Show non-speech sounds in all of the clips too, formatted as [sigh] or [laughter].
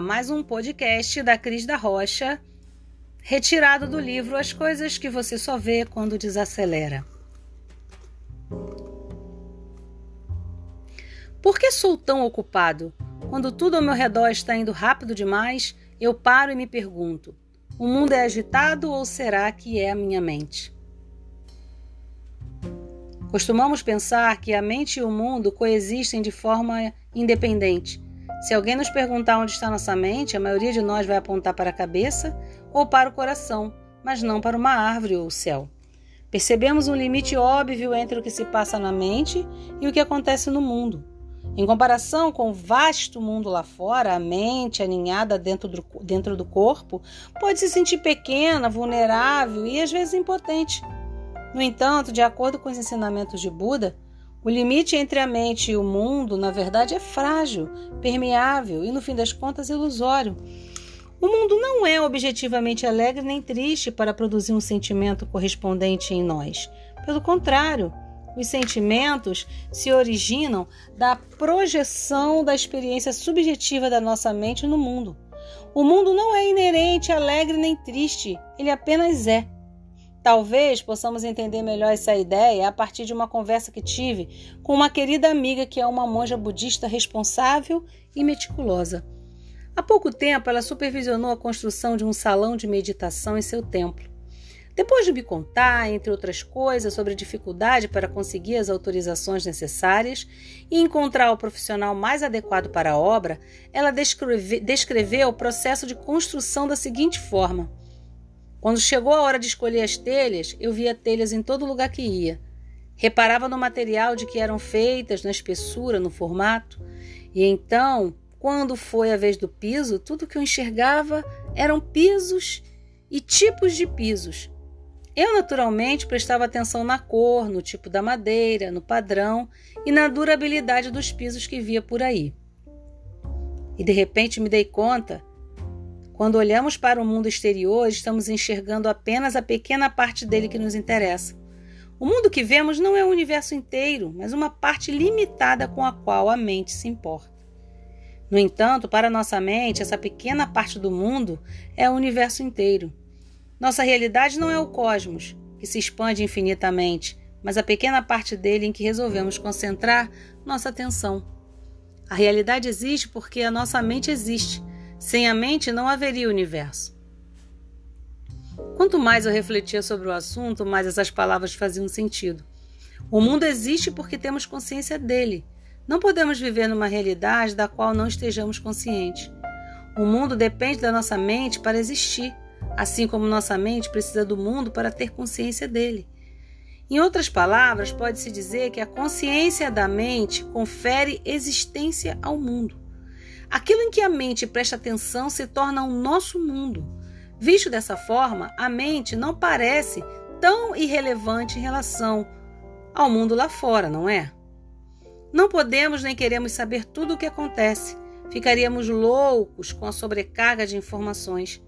Mais um podcast da Cris da Rocha, retirado do livro As Coisas que Você Só Vê Quando Desacelera. Por que sou tão ocupado? Quando tudo ao meu redor está indo rápido demais, eu paro e me pergunto: o mundo é agitado ou será que é a minha mente? Costumamos pensar que a mente e o mundo coexistem de forma independente se alguém nos perguntar onde está nossa mente, a maioria de nós vai apontar para a cabeça ou para o coração, mas não para uma árvore ou o céu. Percebemos um limite óbvio entre o que se passa na mente e o que acontece no mundo. Em comparação com o vasto mundo lá fora, a mente, aninhada dentro do, dentro do corpo, pode se sentir pequena, vulnerável e às vezes impotente. No entanto, de acordo com os ensinamentos de Buda, o limite entre a mente e o mundo, na verdade, é frágil, permeável e, no fim das contas, ilusório. O mundo não é objetivamente alegre nem triste para produzir um sentimento correspondente em nós. Pelo contrário, os sentimentos se originam da projeção da experiência subjetiva da nossa mente no mundo. O mundo não é inerente, alegre nem triste, ele apenas é. Talvez possamos entender melhor essa ideia a partir de uma conversa que tive com uma querida amiga que é uma monja budista responsável e meticulosa. Há pouco tempo, ela supervisionou a construção de um salão de meditação em seu templo. Depois de me contar, entre outras coisas, sobre a dificuldade para conseguir as autorizações necessárias e encontrar o profissional mais adequado para a obra, ela descreve, descreveu o processo de construção da seguinte forma. Quando chegou a hora de escolher as telhas, eu via telhas em todo lugar que ia. Reparava no material de que eram feitas, na espessura, no formato. E então, quando foi a vez do piso, tudo que eu enxergava eram pisos e tipos de pisos. Eu naturalmente prestava atenção na cor, no tipo da madeira, no padrão e na durabilidade dos pisos que via por aí. E de repente me dei conta quando olhamos para o mundo exterior, estamos enxergando apenas a pequena parte dele que nos interessa. O mundo que vemos não é o universo inteiro, mas uma parte limitada com a qual a mente se importa. No entanto, para nossa mente, essa pequena parte do mundo é o universo inteiro. Nossa realidade não é o cosmos, que se expande infinitamente, mas a pequena parte dele em que resolvemos concentrar nossa atenção. A realidade existe porque a nossa mente existe sem a mente não haveria universo. Quanto mais eu refletia sobre o assunto, mais essas palavras faziam sentido. O mundo existe porque temos consciência dele. Não podemos viver numa realidade da qual não estejamos conscientes. O mundo depende da nossa mente para existir, assim como nossa mente precisa do mundo para ter consciência dele. Em outras palavras, pode-se dizer que a consciência da mente confere existência ao mundo. Aquilo em que a mente presta atenção se torna o nosso mundo. Visto dessa forma, a mente não parece tão irrelevante em relação ao mundo lá fora, não é? Não podemos nem queremos saber tudo o que acontece. Ficaríamos loucos com a sobrecarga de informações.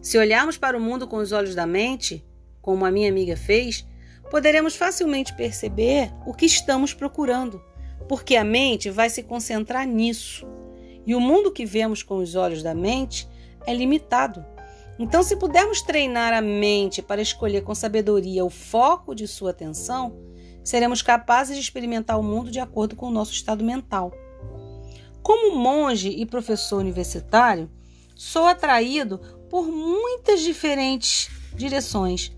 Se olharmos para o mundo com os olhos da mente, como a minha amiga fez, poderemos facilmente perceber o que estamos procurando, porque a mente vai se concentrar nisso. E o mundo que vemos com os olhos da mente é limitado. Então, se pudermos treinar a mente para escolher com sabedoria o foco de sua atenção, seremos capazes de experimentar o mundo de acordo com o nosso estado mental. Como monge e professor universitário, sou atraído por muitas diferentes direções.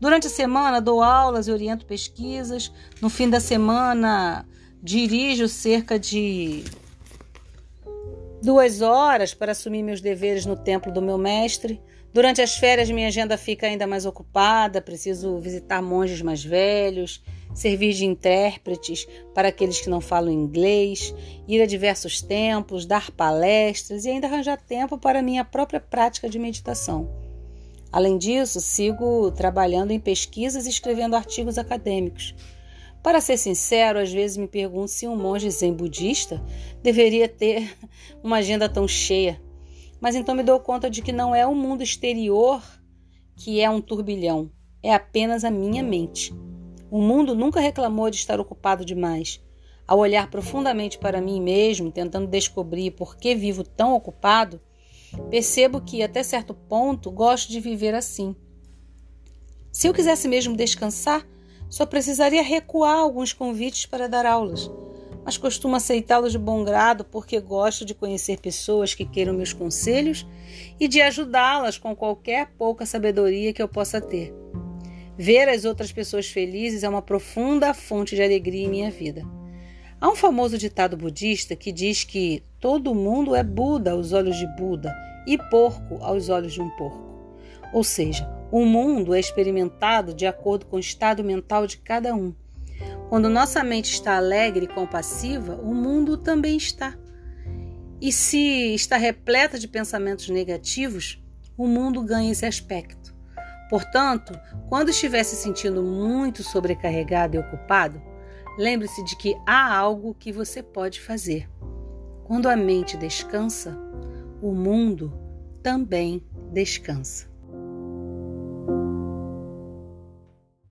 Durante a semana dou aulas e oriento pesquisas. No fim da semana dirijo cerca de duas horas para assumir meus deveres no templo do meu mestre. Durante as férias, minha agenda fica ainda mais ocupada. Preciso visitar monges mais velhos, servir de intérpretes para aqueles que não falam inglês, ir a diversos templos, dar palestras e ainda arranjar tempo para minha própria prática de meditação. Além disso, sigo trabalhando em pesquisas e escrevendo artigos acadêmicos. Para ser sincero, às vezes me pergunto se um monge zen budista deveria ter [laughs] uma agenda tão cheia. Mas então me dou conta de que não é o mundo exterior que é um turbilhão, é apenas a minha mente. O mundo nunca reclamou de estar ocupado demais. Ao olhar profundamente para mim mesmo, tentando descobrir por que vivo tão ocupado, Percebo que, até certo ponto, gosto de viver assim. Se eu quisesse mesmo descansar, só precisaria recuar alguns convites para dar aulas, mas costumo aceitá-los de bom grado porque gosto de conhecer pessoas que queiram meus conselhos e de ajudá-las com qualquer pouca sabedoria que eu possa ter. Ver as outras pessoas felizes é uma profunda fonte de alegria em minha vida. Há um famoso ditado budista que diz que todo mundo é Buda aos olhos de Buda e porco aos olhos de um porco. Ou seja, o mundo é experimentado de acordo com o estado mental de cada um. Quando nossa mente está alegre e compassiva, o mundo também está. E se está repleta de pensamentos negativos, o mundo ganha esse aspecto. Portanto, quando estiver se sentindo muito sobrecarregado e ocupado, lembre-se de que há algo que você pode fazer. Quando a mente descansa, o mundo também descansa.